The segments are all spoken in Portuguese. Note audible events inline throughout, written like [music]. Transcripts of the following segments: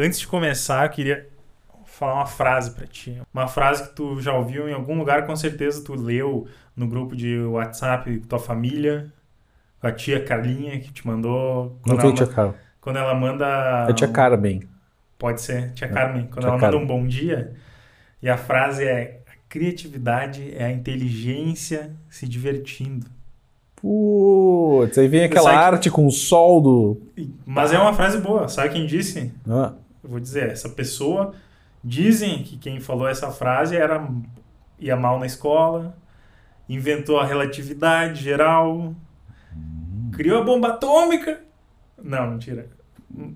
Antes de começar, eu queria falar uma frase pra ti. Uma frase que tu já ouviu em algum lugar, com certeza tu leu no grupo de WhatsApp com tua família, com a tia Carlinha que te mandou. Não Quando, tem ela, tia Carol. quando ela manda. É tia Carmen. Pode ser, tia Carmen. Quando Tia ela Carmen. manda um bom dia, e a frase é: a criatividade é a inteligência se divertindo. Putz, aí vem aquela Sabe que- arte com o sol do. Mas é uma frase boa. Sabe quem disse? Ah, Eu vou dizer, essa pessoa. Dizem que quem falou essa frase era ia mal na escola, inventou a relatividade geral, criou a bomba atômica. Não, mentira.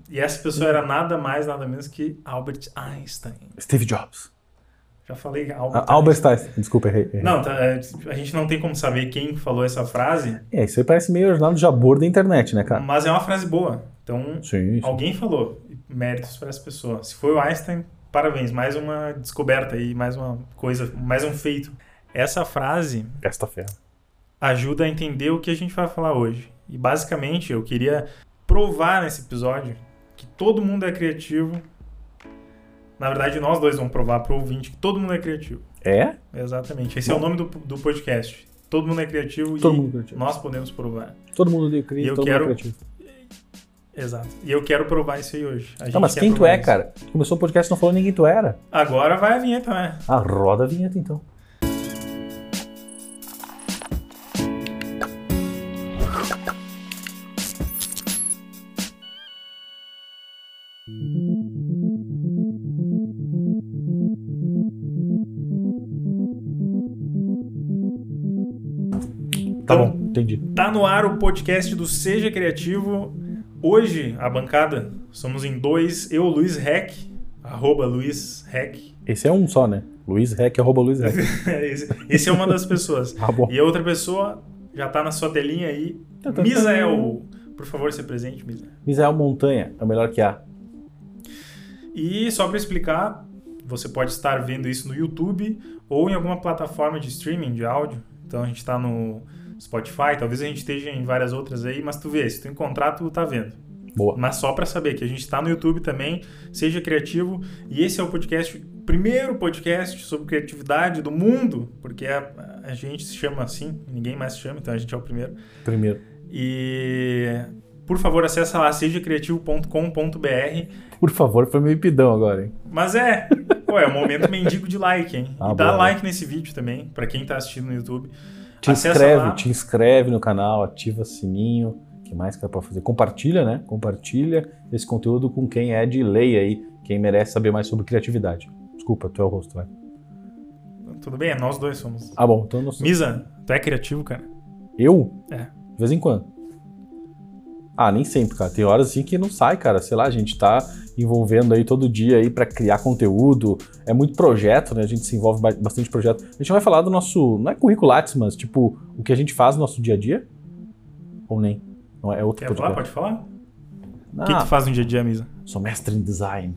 E essa pessoa era nada mais, nada menos que Albert Einstein. Steve Jobs. Já falei Albert Ah, Albert Einstein. Desculpa, errei. errei. Não, tá, é, a gente não tem como saber quem falou essa frase, É, isso aí parece meio jornal do Jabor da internet, né, cara? mas é uma frase boa. Então, Sim. sim. alguém falou. Méritos para essa pessoa. Se foi o Einstein, parabéns. Mais uma descoberta aí, mais uma coisa, mais um feito. Essa frase Esta ferra. ajuda a entender o que a gente vai falar hoje. E basicamente, eu queria provar nesse episódio que todo mundo é criativo. Na verdade, nós dois vamos provar para o ouvinte que todo mundo é criativo. É? Exatamente. Esse é o nome do, do podcast. Todo mundo é criativo Todo e mundo criativo. nós podemos provar. Todo mundo odeia cria, E eu todo quero- mundo é criativo. Exato. E eu quero provar isso aí hoje. A Não, mas quem tu é, isso. cara? Tu começou o podcast e não falou quem tu era. Agora vai a vinheta, né? Ah, roda a vinheta então. Tá Então, bom, entendi. Tá no ar o podcast do Seja Criativo. Hoje, a bancada, somos em dois. Eu, Luiz Rec, arroba Luiz Rec. Esse é um só, né? Luiz Rec, arroba Luiz Rec. [laughs] esse, esse é uma das pessoas. [laughs] Ah. E a outra pessoa já tá na sua telinha aí. Tá, tá, tá. Misael. Por favor, se presente, Misael. Misael Montanha, é o melhor que há. E só para explicar, você pode estar vendo isso no YouTube ou em alguma plataforma de streaming de áudio. Então a gente está no Spotify, talvez a gente esteja em várias outras aí, mas tu vê, se tu encontrar, tu tá vendo. Boa. Mas só para saber que a gente está no YouTube também, seja criativo. E esse é o podcast, primeiro podcast sobre criatividade do mundo, porque a, a gente se chama assim, ninguém mais se chama, então a gente é o primeiro. Primeiro. E por favor, acessa lá sejacriativo.com.br. Por favor, foi meio pidão agora, hein? Mas é, pô, é o momento mendigo de like, hein? Ah, e dá boa. like nesse vídeo também, para quem tá assistindo no YouTube. Te Acessa inscreve, lá. te inscreve no canal, ativa sininho. Que mais que dá pra fazer? Compartilha, né? Compartilha esse conteúdo com quem é de lei aí, quem merece saber mais sobre criatividade. Desculpa, tu é o rosto, vai. Tudo bem, é nós dois somos. Ah, bom, então sou. Misa, tu é criativo, cara? Eu? É. De vez em quando. Ah, nem sempre, cara. Tem horas assim que não sai, cara. Sei lá, a gente tá envolvendo aí todo dia aí para criar conteúdo. É muito projeto, né? A gente se envolve ba- bastante projeto. A gente vai falar do nosso, não é curriculates, mas tipo, o que a gente faz no nosso dia a dia? Ou nem? Não é outro Quer falar? Pode falar? O Ah, que, que tu faz no dia a dia, Misa? sou mestre em design.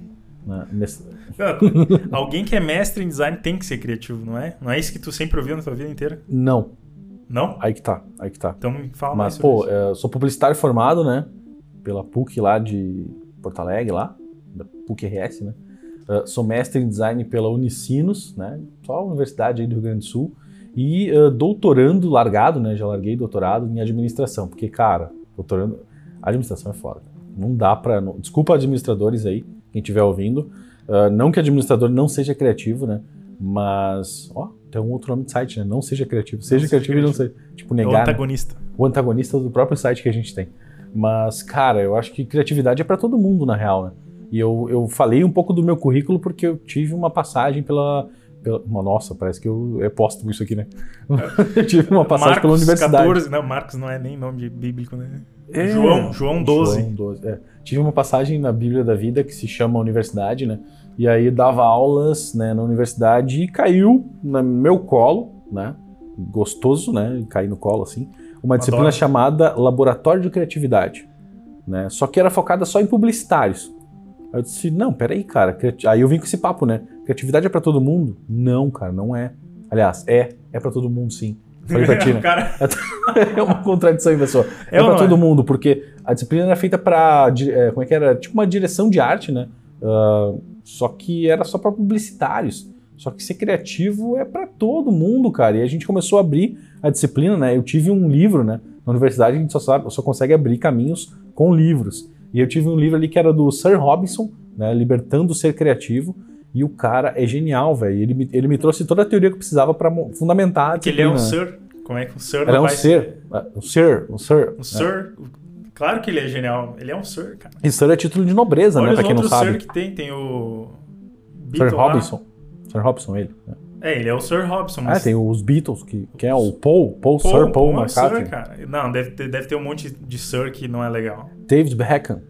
né? Mes- [laughs] Alguém que é mestre em design tem que ser criativo, não é? Não é isso que tu sempre ouviu na tua vida inteira? Não, Não? aí que tá, aí que tá. Então me fala mais Mas, sobre pô, isso. eu sou publicitário formado, né? Pela PUC lá de Porto Alegre, lá, da PUC RS, né? Uh, sou mestre em design pela Unicinos, né? Só a universidade aí do Rio Grande do Sul. E uh, doutorando largado, né? Já larguei doutorado em administração. Porque, cara, doutorando. Administração é foda. Não dá pra. não- Desculpa, administradores aí, quem estiver ouvindo. Uh, não que administrador não seja criativo, né? Mas. Ó, tem um outro nome de site, né? Não seja criativo. Seja seja criativo e não seja. Tipo, É negar. o né? antagonista. o antagonista do próprio site que a gente tem. Mas, cara, eu acho que criatividade é para todo mundo, na real, né? E eu, eu falei um pouco do meu currículo porque eu tive uma passagem pela. Pela nossa, parece que eu é póstumo isso aqui, né? [laughs] eu tive uma passagem Marcos pela universidade. 14, não, Marcos não é nem nome bíblico, né? É, João, João 12. João 12, é. Tive uma passagem na Bíblia da Vida que se chama Universidade, né? E aí dava aulas né, na universidade e caiu no meu colo, né? Gostoso, né? Cair no colo assim. Uma disciplina Adoro. chamada Laboratório de Criatividade, né? Só que era focada só em publicitários. Aí eu disse, não, peraí, cara. Aí eu vim com esse papo, né? Criatividade é pra todo mundo? Não, cara, não é. Aliás, é. É pra todo mundo, sim. Falei pra [laughs] ti, né? Cara, [laughs] É uma contradição em pessoa. É É, pra é? todo mundo, porque a disciplina era feita pra. é, como é que era? Tipo uma direção de arte, né? Uh, só que era só para publicitários. Só que ser criativo é para todo mundo, cara. E a gente começou a abrir a disciplina, né? Eu tive um livro, né? Na universidade a gente só, sabe, só consegue abrir caminhos com livros. E eu tive um livro ali que era do Sir Robinson, né? Libertando o Ser Criativo. E o cara é genial, velho. Ele, me, ele me trouxe toda a teoria que eu precisava para fundamentar. Porque ele é um Sir. Como é que o Sir não Ele é um Sir. Um Sir. Um Sir. Um Sir. Claro que ele é genial. Ele é um Sir, cara. E Sir é título de nobreza, Olha né? Pra quem não sabe. Sir que tem. Tem o... Beatle Sir Robinson. Lá. Sir Robinson, ele. É, ele é o Sir Robinson. Mas... Ah, tem os Beatles, que, que é o Paul, Paul, Paul Sir Paul, Paul McCartney. Sir, cara. Não, deve ter, deve ter um monte de Sir que não é legal. David Beckham.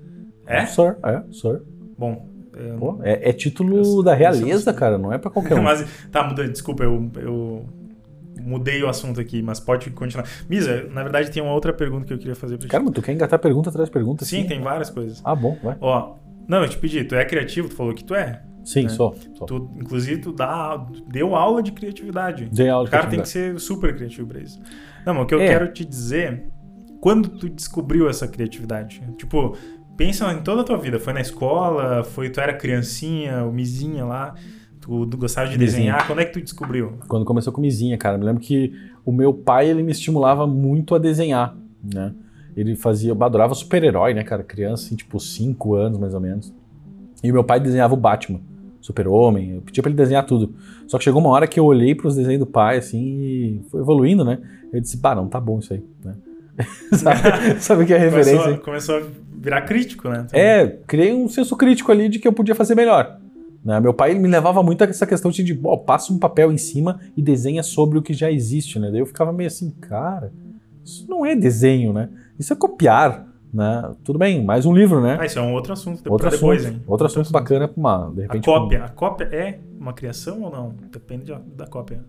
É? Sir, é, Sir. Bom, Pô, é, é, título eu, da realeza, cara, não é pra qualquer [laughs] um. mas, tá, mudando, desculpa, eu, eu mudei o assunto aqui, mas pode continuar. Misa, na verdade tem uma outra pergunta que eu queria fazer pra ti. Caramba, tu quer engatar pergunta atrás de pergunta? Sim, assim? tem várias coisas. Ah, bom, vai. Ó, não, eu te pedi, tu é criativo, tu falou que tu é. Sim, né? sou, sou. Tu, inclusive, tu dá, deu aula de criatividade. Dei aula de O cara tem que ser super criativo pra isso. Não, mas o que eu é. quero te dizer, quando tu descobriu essa criatividade? Tipo, pensa em toda a tua vida. Foi na escola, foi tu era criancinha, o mizinha lá, tu, tu gostava de mizinha. desenhar. Quando é que tu descobriu? Quando começou com mizinha, cara. Me lembro que o meu pai, ele me estimulava muito a desenhar, né? Ele fazia, eu adorava super-herói, né, cara? Criança, assim, tipo 5 anos mais ou menos. E o meu pai desenhava o Batman, Super-Homem, eu pedia pra ele desenhar tudo. Só que chegou uma hora que eu olhei pros desenhos do pai, assim, e foi evoluindo, né? Eu disse, pá, não, tá bom isso aí, né? [laughs] sabe, [laughs] sabe que é a referência? Começou, começou a virar crítico, né? Também. É, criei um senso crítico ali de que eu podia fazer melhor. Né? Meu pai me levava muito a essa questão de, oh, passa um papel em cima e desenha sobre o que já existe, né? Daí eu ficava meio assim, cara, isso não é desenho, né? Isso é copiar, né? Tudo bem, mais um livro, né? Ah, isso é um outro assunto depois, outro depois assunto, hein? Outro, assunto, assunto bacana para uma, de repente... A cópia, a cópia é uma criação ou não? Depende da cópia.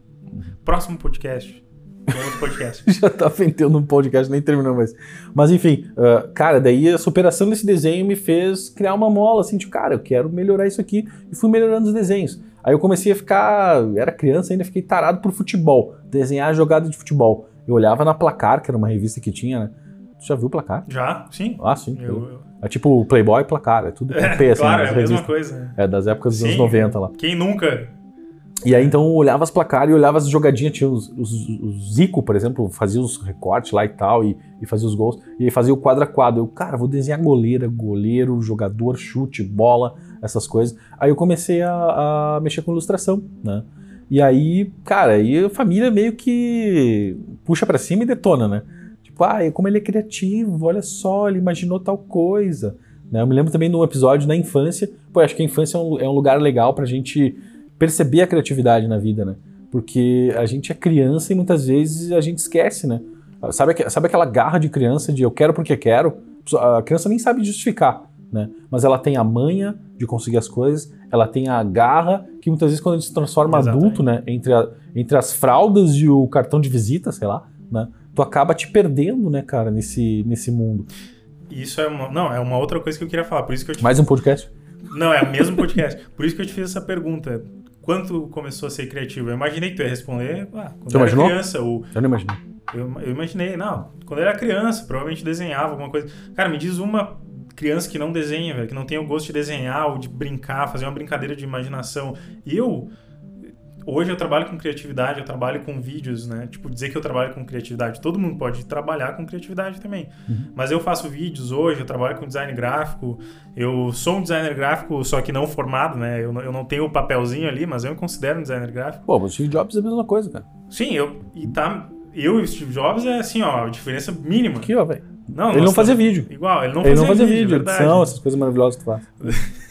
Próximo podcast outro podcast. [laughs] Já tá vendendo um podcast, nem terminou mais. Mas enfim, uh, cara, daí a superação desse desenho me fez criar uma mola, assim, tipo, cara, eu quero melhorar isso aqui. E fui melhorando os desenhos. Aí eu comecei a ficar, era criança ainda, fiquei tarado por futebol, desenhar jogada de futebol. Eu olhava na Placar, que era uma revista que tinha, né? Tu já viu o Placar? Já, sim. Ah, sim. Eu, eu... É tipo Playboy e Placar, é tudo com [laughs] é, P, assim. Claro, é a mesma coisa. É, das épocas dos sim, anos 90 lá. Quem nunca e aí então eu olhava as placares e olhava as jogadinhas, tinha os, os, os Zico, por exemplo, fazia os recortes lá e tal, e, e fazia os gols, e aí fazia o quadro a quadro. Eu, cara, vou desenhar goleira, goleiro, jogador, chute, bola, essas coisas. Aí eu comecei a, a mexer com ilustração, né? E aí, cara, aí a família meio que puxa para cima e detona, né? Ah, como ele é criativo, olha só, ele imaginou tal coisa. Né? Eu me lembro também de um episódio na infância, pô, acho que a infância é um, é um lugar legal pra gente perceber a criatividade na vida, né? Porque a gente é criança e muitas vezes a gente esquece, né? Sabe, sabe aquela garra de criança de eu quero porque quero? A criança nem sabe justificar, né? Mas ela tem a manha de conseguir as coisas, ela tem a garra que muitas vezes quando a gente se transforma Exatamente. adulto, né? Entre, a, entre as fraldas e o cartão de visita, sei lá, né? Tu acaba te perdendo, né, cara, nesse, nesse mundo. Isso é uma, não, é uma outra coisa que eu queria falar, por isso que. Mais um podcast? Não, é o mesmo podcast. Por isso que eu te fiz essa pergunta quando começou a ser criativo? Eu imaginei que tu ia responder ah, quando Você era imaginou? criança. Ou, eu não imaginei. Eu, eu imaginei, não. Quando eu era criança, provavelmente desenhava alguma coisa. Cara, me diz uma criança que não desenha, velho, que não tem o gosto de desenhar ou de brincar, fazer uma brincadeira de imaginação. Eu hoje eu trabalho com criatividade, eu trabalho com vídeos, né? Tipo, dizer que eu trabalho com criatividade. Todo mundo pode trabalhar com criatividade também. Uhum. Mas eu faço vídeos hoje, eu trabalho com design gráfico. Eu sou um designer gráfico, só que não formado, né? Eu, eu não tenho o papelzinho ali, mas eu me considero um designer gráfico. Pô, o Steve Jobs é a mesma coisa, cara. Sim, eu. E tá. Eu e o Steve Jobs é assim, ó, diferença mínima. Aqui, ó, velho. Não, ele não fazia vídeo. Igual, ele não ele fazia, não fazia vídeo, vídeo edição, essas coisas maravilhosas que tu faz. [laughs]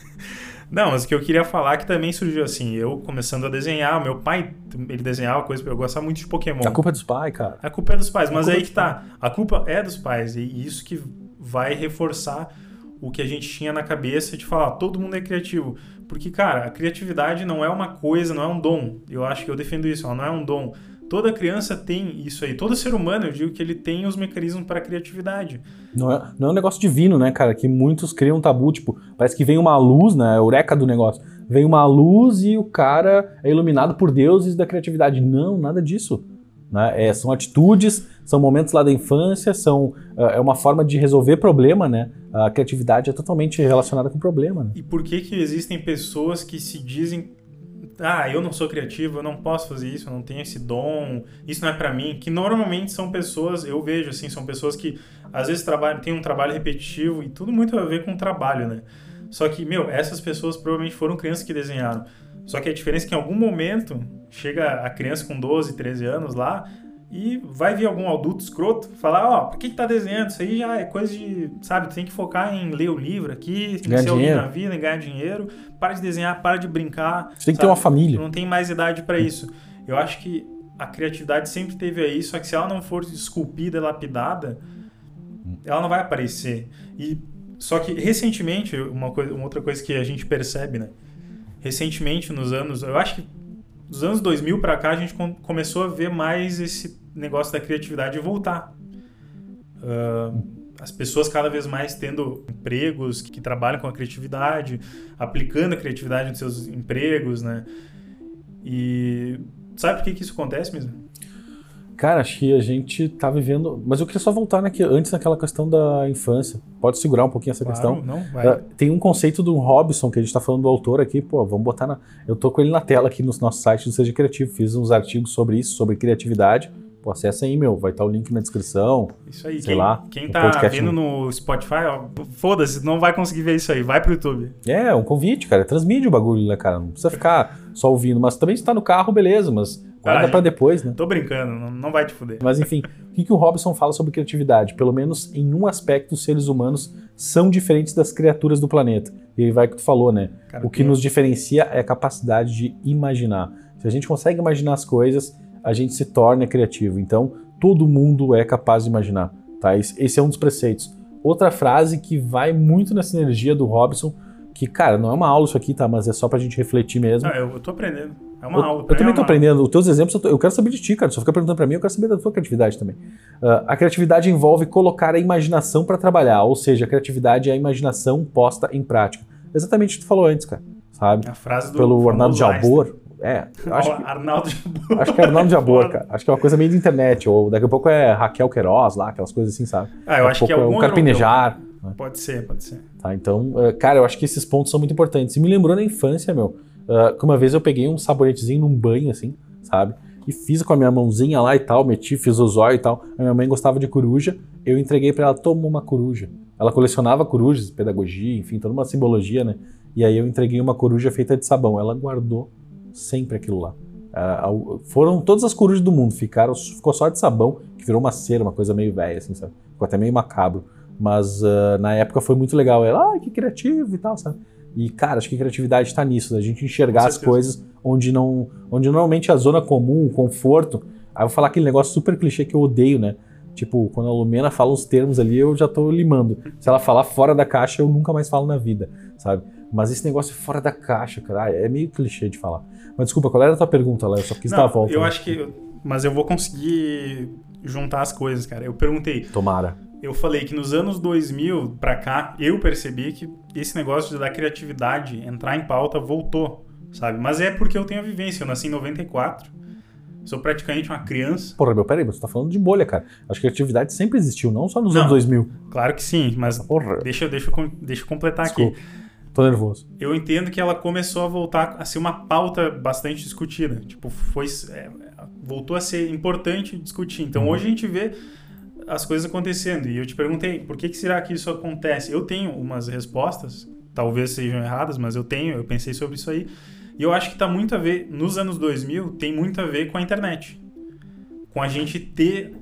Não, mas o que eu queria falar é que também surgiu assim, eu começando a desenhar, meu pai, ele desenhava coisa, eu gostava muito de Pokémon. A culpa é dos pais, cara. A culpa é dos pais, mas aí que tá, a culpa é dos pais, e isso que vai reforçar o que a gente tinha na cabeça de falar, todo mundo é criativo. Porque, cara, a criatividade não é uma coisa, não é um dom. Eu acho que eu defendo isso, ela não é um dom Toda criança tem isso aí. Todo ser humano, eu digo que ele tem os mecanismos para criatividade. Não é, não é um negócio divino, né, cara? Que muitos criam um tabu, tipo, parece que vem uma luz, né? A eureka do negócio. Vem uma luz e o cara é iluminado por deuses da criatividade. Não, nada disso. Né? É, são atitudes, são momentos lá da infância, são, é, é uma forma de resolver problema, né? a criatividade é totalmente relacionada com problema. Né? E por que que existem pessoas que se dizem ah, eu não sou criativo, eu não posso fazer isso, eu não tenho esse dom, isso não é para mim, que normalmente são pessoas, eu vejo assim, são pessoas que às vezes trabalham, têm um trabalho repetitivo e tudo muito a ver com o trabalho, né? Só que, meu, essas pessoas provavelmente foram crianças que desenharam. Só que a diferença é que em algum momento chega a criança com 12, 13 anos lá, e vai vir algum adulto escroto falar, ó, oh, por que, que tá desenhando? Isso aí já é coisa de, sabe, tem que focar em ler o livro aqui, ganhar ser alguém na vida, em ganhar dinheiro, para de desenhar, para de brincar. Você tem que ter uma família. Não tem mais idade para isso. Eu acho que a criatividade sempre teve aí, só que se ela não for esculpida, lapidada, ela não vai aparecer. E só que recentemente, uma, coisa, uma outra coisa que a gente percebe, né? Recentemente, nos anos, eu acho que dos anos 2000 para cá, a gente com, começou a ver mais esse negócio da criatividade voltar. Uh, as pessoas cada vez mais tendo empregos que, que, trabalham com a criatividade, aplicando a criatividade nos seus empregos, né? E sabe por que, que isso acontece mesmo? Cara, acho que a gente tá vivendo. Mas eu queria só voltar naqui... antes naquela questão da infância. Pode segurar um pouquinho essa claro, questão. Não, vai. Uh, tem um conceito do Robson, que a gente tá falando do autor aqui, pô, vamos botar na. Eu tô com ele na tela aqui no nosso site do Seja Criativo. Fiz uns artigos sobre isso, sobre criatividade. Pô, acessa aí, meu. Vai estar tá o link na descrição. Isso aí. Sei quem, lá. Quem tá vendo no Spotify, ó, foda-se, não vai conseguir ver isso aí. Vai pro YouTube. É, um convite, cara. Transmite o bagulho, né, cara? Não precisa ficar só ouvindo. Mas também se tá no carro, beleza. Mas Guarda ah, pra depois, né? Tô brincando, não, não vai te fuder. Mas enfim, o que, que o Robson fala sobre criatividade? Pelo menos em um aspecto, os seres humanos são diferentes das criaturas do planeta. E aí vai o que tu falou, né? Cara, o que nos diferencia é a capacidade de imaginar. Se a gente consegue imaginar as coisas, a gente se torna criativo. Então, todo mundo é capaz de imaginar. Tá? Esse é um dos preceitos. Outra frase que vai muito nessa energia do Robson, que, cara, não é uma aula isso aqui, tá? Mas é só pra gente refletir mesmo. Ah, eu, eu tô aprendendo. É uma eu, aula. Eu também é aprendendo. Os teus exemplos, eu quero saber de ti, cara. Só fica perguntando para mim, eu quero saber da tua criatividade também. Uh, a criatividade envolve colocar a imaginação para trabalhar, ou seja, a criatividade é a imaginação posta em prática. Exatamente o que tu falou antes, cara. Sabe? A frase do Pelo Arnaldo Jabor. É, acho que, Arnaldo Jabor. Acho que é Arnaldo Jabor, [laughs] cara. Acho que é uma coisa meio de internet. Ou daqui a pouco é Raquel Queiroz lá, aquelas coisas assim, sabe? Ah, eu daqui acho que é algum. É um carpinejar. Né? Pode ser, pode ser. Tá, então, eh, cara, eu acho que esses pontos são muito importantes. E me lembrou na infância, meu Uh, que uma vez eu peguei um sabonetezinho num banho, assim, sabe? E fiz com a minha mãozinha lá e tal, meti, fiz o zóio e tal. A minha mãe gostava de coruja, eu entreguei para ela, toma uma coruja. Ela colecionava corujas, pedagogia, enfim, toda uma simbologia, né? E aí eu entreguei uma coruja feita de sabão. Ela guardou sempre aquilo lá. Uh, foram todas as corujas do mundo, ficaram, ficou só de sabão, que virou uma cera, uma coisa meio velha, assim, sabe? Ficou até meio macabro. Mas uh, na época foi muito legal. Ela, ah, que criativo e tal, sabe? E, cara, acho que criatividade está nisso, da gente enxergar as coisas onde não. onde normalmente a zona comum, o conforto. Aí eu vou falar aquele negócio super clichê que eu odeio, né? Tipo, quando a Lumena fala os termos ali, eu já tô limando. Se ela falar fora da caixa, eu nunca mais falo na vida, sabe? Mas esse negócio fora da caixa, cara, é meio clichê de falar. Mas desculpa, qual era a tua pergunta, Léo? Eu só quis Não, dar a volta. Eu né? acho que. Mas eu vou conseguir juntar as coisas, cara. Eu perguntei. Tomara eu falei que nos anos 2000 para cá, eu percebi que esse negócio da criatividade entrar em pauta voltou, sabe? Mas é porque eu tenho a vivência. Eu nasci em 94, sou praticamente uma criança. Porra, meu, peraí, você tá falando de bolha, cara. Acho que a criatividade sempre existiu, não só nos não, anos 2000. Claro que sim, mas Porra. Deixa, deixa, deixa eu completar Desculpa. aqui. Tô nervoso. Eu entendo que ela começou a voltar a ser uma pauta bastante discutida. Tipo, foi. É, voltou a ser importante discutir. Então uhum. hoje a gente vê as coisas acontecendo. E eu te perguntei, por que, que será que isso acontece? Eu tenho umas respostas, talvez sejam erradas, mas eu tenho, eu pensei sobre isso aí. E eu acho que está muito a ver, nos anos 2000, tem muito a ver com a internet. Com a gente ter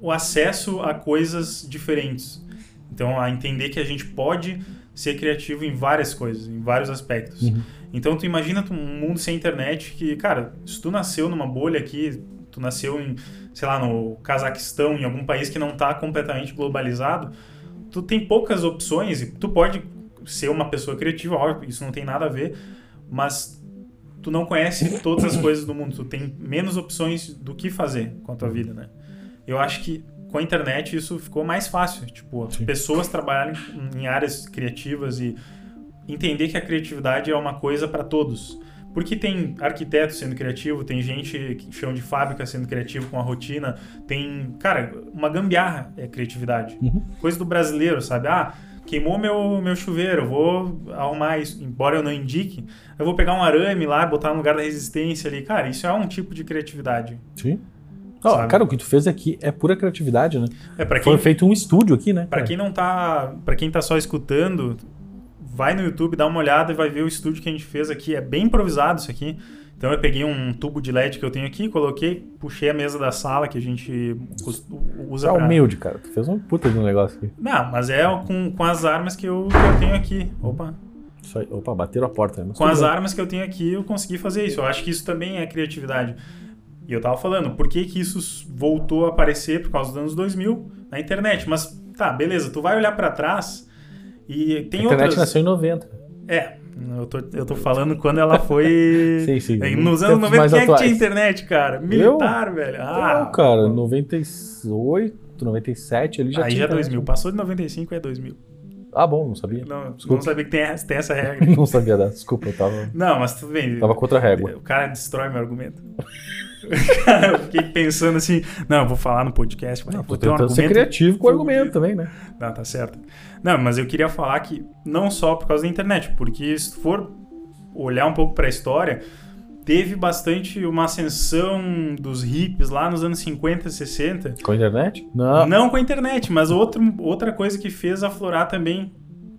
o acesso a coisas diferentes. Então, a entender que a gente pode ser criativo em várias coisas, em vários aspectos. Uhum. Então, tu imagina um mundo sem internet que, cara, se tu nasceu numa bolha aqui, tu nasceu em sei lá, no Cazaquistão, em algum país que não está completamente globalizado, tu tem poucas opções e tu pode ser uma pessoa criativa, óbvio, isso não tem nada a ver, mas tu não conhece todas as coisas do mundo, tu tem menos opções do que fazer com a tua vida, né? Eu acho que com a internet isso ficou mais fácil, tipo, Sim. pessoas trabalharem em áreas criativas e entender que a criatividade é uma coisa para todos. Porque tem arquiteto sendo criativo, tem gente que chama de fábrica sendo criativo com a rotina, tem, cara, uma gambiarra é criatividade. Uhum. Coisa do brasileiro, sabe? Ah, queimou meu, meu chuveiro, vou arrumar isso. Embora eu não indique, eu vou pegar um arame lá, botar no lugar da resistência ali. Cara, isso é um tipo de criatividade. Sim. Oh, cara, o que tu fez aqui é pura criatividade, né? É, quem, Foi feito um estúdio aqui, né? Para quem não tá, para quem tá só escutando, vai no YouTube, dá uma olhada e vai ver o estúdio que a gente fez aqui. É bem improvisado isso aqui. Então eu peguei um tubo de LED que eu tenho aqui, coloquei, puxei a mesa da sala que a gente usa é pra... humilde, cara. Tu fez um puta de um negócio aqui. Não, mas é com, com as armas que eu, que eu tenho aqui. Opa. Aí. Opa, bateram a porta. Com as bem. armas que eu tenho aqui, eu consegui fazer isso. Eu acho que isso também é criatividade. E eu tava falando, por que que isso voltou a aparecer por causa dos anos 2000 na internet? Mas tá, beleza, tu vai olhar para trás e tem a internet outras... nasceu em 90. É, eu tô, eu tô falando quando ela foi. [laughs] sim, sim. Nos anos 90, quem é que tinha internet, cara? Militar, eu? velho. Ah, não, cara, 98, 97, ele já Aí tinha. Aí já é 2000. Passou de 95 é 2000. Ah, bom, não sabia. Não, Desculpa. não sabia que tem, tem essa regra. [laughs] não sabia dessa. Desculpa, eu tava. Não, mas tudo bem. Tava contra a régua. O cara destrói meu argumento. [laughs] eu fiquei pensando assim, não, eu vou falar no podcast. Mas não, vou ter um argumento. ser criativo com o argumento também, né? Não, tá certo. Não, mas eu queria falar que não só por causa da internet, porque se for olhar um pouco para a história, teve bastante uma ascensão dos hippies lá nos anos 50, 60. Com a internet? Não. Não com a internet, mas outro, outra coisa que fez aflorar também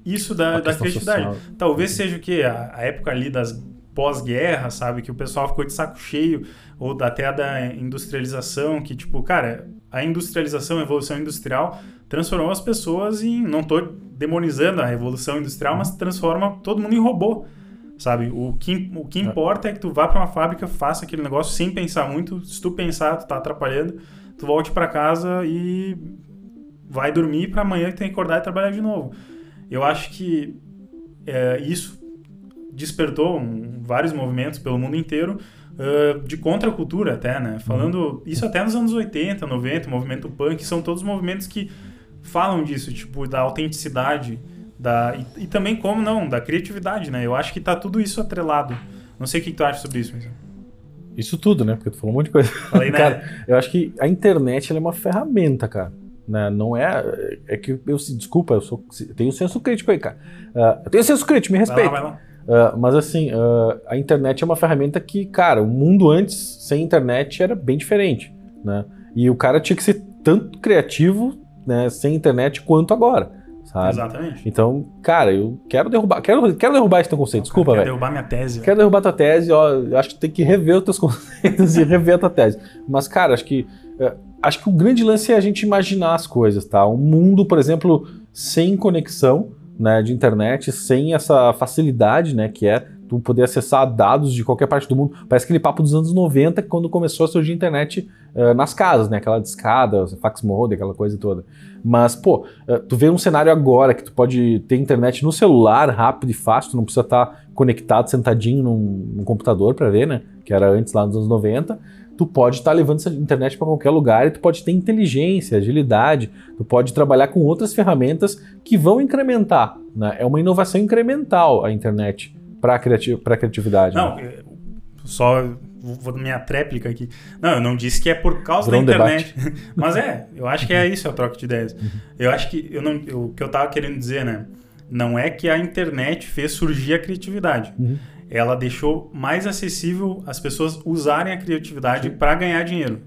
isso da, da criatividade. Social. Talvez seja o quê? A, a época ali das pós-guerra, sabe? Que o pessoal ficou de saco cheio, ou até da industrialização, que tipo, cara, a industrialização, a evolução industrial transformou as pessoas em. Não tô demonizando a revolução industrial, mas transforma todo mundo em robô. Sabe? O que, o que é. importa é que tu vá para uma fábrica, faça aquele negócio sem pensar muito. Se tu pensar, tu tá atrapalhando, tu volte para casa e vai dormir para amanhã que tem que acordar e trabalhar de novo. Eu acho que é, isso despertou um, vários movimentos pelo mundo inteiro uh, de contracultura até, né? Falando uhum. isso até nos anos 80, 90, movimento punk, são todos movimentos que falam disso, tipo, da autenticidade, da, e, e, também, como não, da criatividade, né? Eu acho que tá tudo isso atrelado. Não sei o que tu acha sobre isso, mas... Isso tudo, né? Porque tu falou um monte de coisa. Falei, né? [laughs] cara, eu acho que a internet é uma ferramenta, cara. Né? Não é. É que eu se desculpa, eu sou, tenho senso crítico aí, cara. Uh, eu tenho senso crítico, me respeita. Vai lá, vai lá. Uh, mas assim, uh, a internet é uma ferramenta que, cara, o mundo antes, sem internet, era bem diferente. Né? E o cara tinha que ser tanto criativo né, sem internet quanto agora. Sabe? Exatamente. Então, cara, eu quero derrubar, quero, quero derrubar esse teu conceito, desculpa, velho. Quero derrubar minha tese. Quero derrubar tua tese, ó, acho que tem que rever os teus [laughs] conceitos e rever a tua tese. Mas, cara, acho que é, acho que o grande lance é a gente imaginar as coisas, tá? Um mundo, por exemplo, sem conexão, né, de internet, sem essa facilidade, né, que é tu poder acessar dados de qualquer parte do mundo. Parece aquele papo dos anos 90, quando começou a surgir a internet uh, nas casas, né? Aquela discada, fax mode, aquela coisa toda. Mas, pô, uh, tu vê um cenário agora que tu pode ter internet no celular, rápido e fácil, tu não precisa estar conectado, sentadinho num, num computador para ver, né? Que era antes lá nos anos 90 tu pode estar tá levando essa internet para qualquer lugar e tu pode ter inteligência, agilidade, tu pode trabalhar com outras ferramentas que vão incrementar. Né? É uma inovação incremental a internet para criati a criatividade. Não, né? só vou dar minha tréplica aqui. Não, eu não disse que é por causa da internet. [laughs] Mas é, eu acho que é isso, é a troca de ideias. Uhum. Eu acho que eu não, o que eu tava querendo dizer, né? Não é que a internet fez surgir a criatividade. Uhum. Ela deixou mais acessível as pessoas usarem a criatividade para ganhar dinheiro.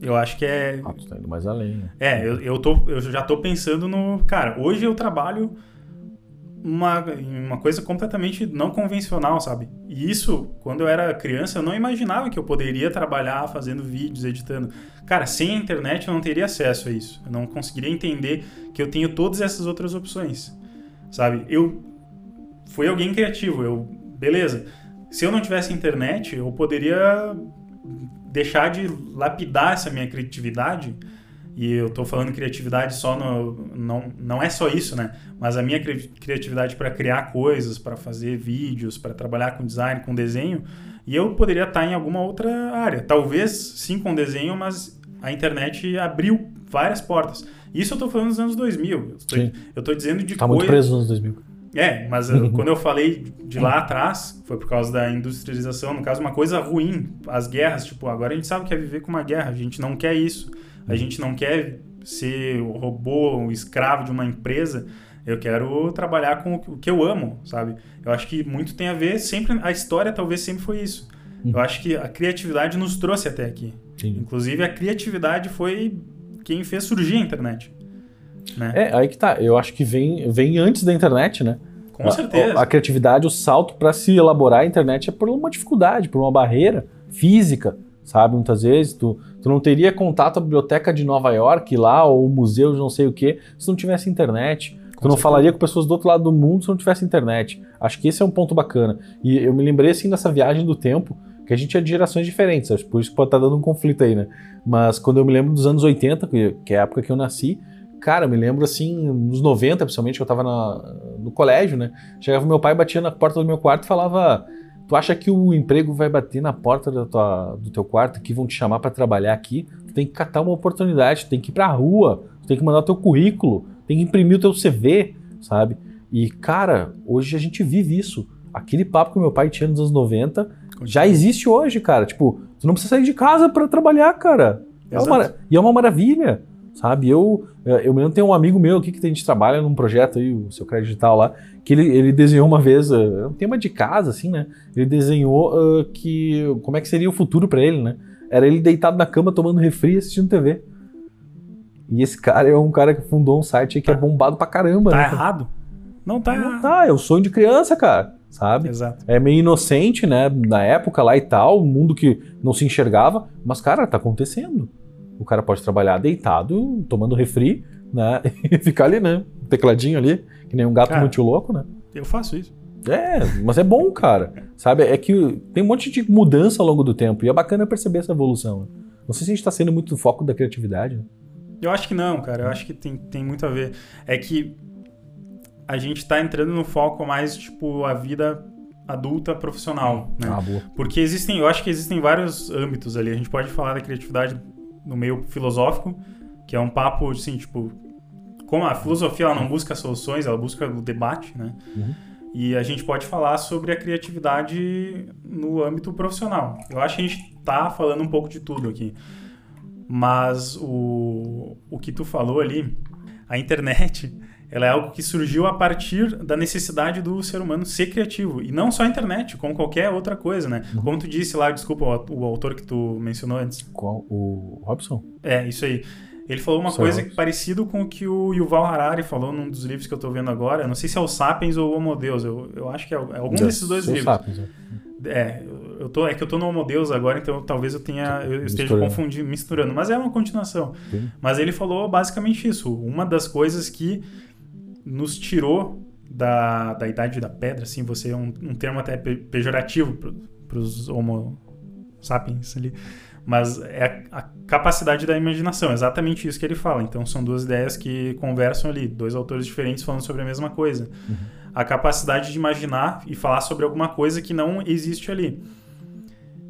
Eu acho que é. Ah, tu tá indo mais além. Né? É, eu, eu, tô, eu já tô pensando no. Cara, hoje eu trabalho uma, uma coisa completamente não convencional, sabe? E isso, quando eu era criança, eu não imaginava que eu poderia trabalhar fazendo vídeos, editando. Cara, sem a internet eu não teria acesso a isso. Eu não conseguiria entender que eu tenho todas essas outras opções, sabe? Eu fui alguém criativo, eu, beleza. Se eu não tivesse internet, eu poderia deixar de lapidar essa minha criatividade e eu estou falando criatividade só no. Não, não é só isso, né? Mas a minha criatividade para criar coisas, para fazer vídeos, para trabalhar com design, com desenho, e eu poderia estar em alguma outra área. Talvez sim com desenho, mas a internet abriu várias portas. Isso eu estou falando dos anos 2000. Eu estou dizendo de Tá muito preso nos anos 2000. É, mas eu, [laughs] quando eu falei de lá atrás, foi por causa da industrialização, no caso, uma coisa ruim. As guerras, tipo, agora a gente sabe que é viver com uma guerra, a gente não quer isso. A gente não quer ser o robô, o escravo de uma empresa. Eu quero trabalhar com o que eu amo, sabe? Eu acho que muito tem a ver, sempre a história talvez sempre foi isso. Uhum. Eu acho que a criatividade nos trouxe até aqui. Sim. Inclusive a criatividade foi quem fez surgir a internet. Né? É, aí que tá. Eu acho que vem, vem antes da internet, né? Com certeza. A, a criatividade, o salto para se elaborar a internet é por uma dificuldade, por uma barreira física, sabe? Muitas vezes tu, tu não teria contato à biblioteca de Nova York lá, ou o museu de não sei o que, se não tivesse internet. Com tu não certeza. falaria com pessoas do outro lado do mundo se não tivesse internet. Acho que esse é um ponto bacana. E eu me lembrei assim dessa viagem do tempo, que a gente é de gerações diferentes, acho por isso pode estar tá dando um conflito aí, né? Mas quando eu me lembro dos anos 80, que é a época que eu nasci, Cara, eu me lembro assim, nos 90, principalmente, que eu tava na, no colégio, né? Chegava meu pai, batia na porta do meu quarto e falava: Tu acha que o emprego vai bater na porta tua, do teu quarto que vão te chamar para trabalhar aqui? Tu tem que catar uma oportunidade, tu tem que ir pra rua, tu tem que mandar o teu currículo, tem que imprimir o teu CV, sabe? E, cara, hoje a gente vive isso. Aquele papo que meu pai tinha nos anos 90 já existe hoje, cara. Tipo, tu não precisa sair de casa para trabalhar, cara. É uma, e é uma maravilha sabe? Eu, eu me lembro, tem um amigo meu aqui que a gente trabalha num projeto aí, o seu crédito digital lá, que ele, ele desenhou uma vez, uh, um tema de casa, assim, né? Ele desenhou uh, que, como é que seria o futuro para ele, né? Era ele deitado na cama tomando refri e assistindo TV. E esse cara é um cara que fundou um site aí que é tá. é bombado pra caramba. Tá né? errado? Não tá errado. Não tá, é o sonho de criança, cara, sabe? Exato. É meio inocente, né, na época lá e tal, um mundo que não se enxergava, mas, cara, tá acontecendo. O cara pode trabalhar deitado, tomando refri, né? [laughs] E ficar ali, né? Tecladinho ali, que nem um gato cara, muito louco, né? Eu faço isso. É, mas é bom, cara. Sabe? É que tem um monte de mudança ao longo do tempo e é bacana perceber essa evolução. Não sei se a gente está sendo muito o foco da criatividade. Né? Eu acho que não, cara. Eu acho que tem, tem muito a ver. É que a gente está entrando no foco mais, tipo, a vida adulta profissional, né? Ah, boa. Porque existem, eu acho que existem vários âmbitos ali. A gente pode falar da criatividade no meio filosófico, que é um papo assim, tipo, como a filosofia ela não busca soluções, ela busca o debate, né? Uhum. E a gente pode falar sobre a criatividade no âmbito profissional. Eu acho que a gente tá falando um pouco de tudo aqui. Mas o, o que tu falou ali, a internet, ela é algo que surgiu a partir da necessidade do ser humano ser criativo. E não só a internet, como qualquer outra coisa, né? Uhum. Como tu disse lá, desculpa, o, o, autor que tu mencionou antes. Qual? O Robson? É, isso aí. Ele falou uma Só coisa Robson. parecido com o que o Yuval Harari falou num dos livros que eu tô vendo agora. Eu não sei se é o Sapiens ou o Homo Deus. Eu, eu acho que é, é algum desses dois livros. Sapiens, é. É, eu tô, é que eu tô no Homo Deus agora, então talvez eu tenha eu esteja confundindo, misturando, mas é uma continuação. Sim. Mas ele falou basicamente isso. Uma das coisas que nos tirou da, da idade da pedra, assim, você é um, um termo até pejorativo para os homo sapiens ali, mas é a, a, capacidade da imaginação, exatamente isso que ele fala. Então são duas ideias que conversam ali, dois autores diferentes falando sobre a mesma coisa. Uhum. A capacidade de imaginar e falar sobre alguma coisa que não existe ali.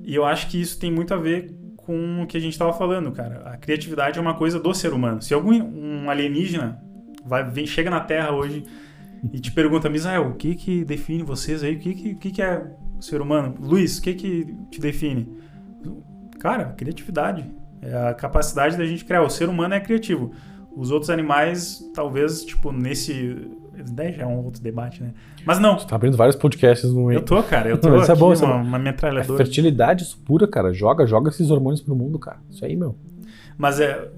E eu acho que isso tem muito a ver com o que a gente estava falando, cara. A criatividade é uma coisa do ser humano. Se algum um alienígena vai, vem, chega na Terra hoje e te pergunta, Misael, o que que define vocês aí? O que que, que, que é ser humano? Luiz, o que que te define? Cara, criatividade. É a capacidade da gente criar. O ser humano é criativo. Os outros animais, talvez, tipo, nesse. Daí já é um outro debate, né? Mas não. Você tá abrindo vários podcasts no Eu tô, cara. Eu tô não, isso é bom, isso uma, é uma metralhadora. É fertilidade pura, cara. Joga, joga esses hormônios pro mundo, cara. Isso aí, meu. Mas é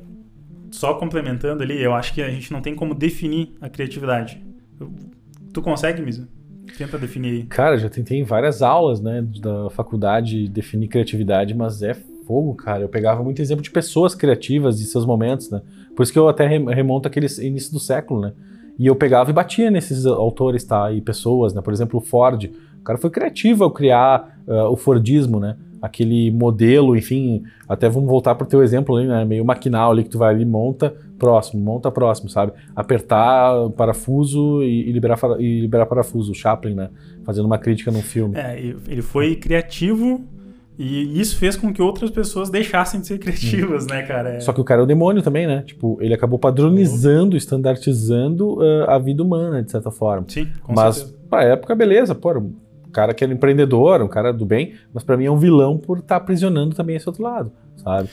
só complementando ali, eu acho que a gente não tem como definir a criatividade. Tu consegue, Misa? Tenta definir. Cara, já tentei em várias aulas, né, da faculdade definir criatividade, mas é fogo, cara. Eu pegava muito exemplo de pessoas criativas e seus momentos, né? Por isso que eu até remonto aquele início do século, né? E eu pegava e batia nesses autores, tá? E pessoas, né? Por exemplo, o Ford. O cara foi criativo ao criar uh, o Fordismo, né? Aquele modelo, enfim, até vamos voltar para o teu exemplo ali, né, meio maquinal ali que tu vai ali monta próximo, monta próximo, sabe? Apertar parafuso e, e liberar e liberar parafuso, o Chaplin, né, fazendo uma crítica no filme. É, ele foi criativo e isso fez com que outras pessoas deixassem de ser criativas, hum. né, cara? É... Só que o cara é o demônio também, né? Tipo, ele acabou padronizando, standardizando uh, a vida humana, de certa forma. Sim, com Mas, certeza. pra época, beleza, pô, um cara que era empreendedor, um cara do bem, mas para mim é um vilão por estar tá aprisionando também esse outro lado, sabe?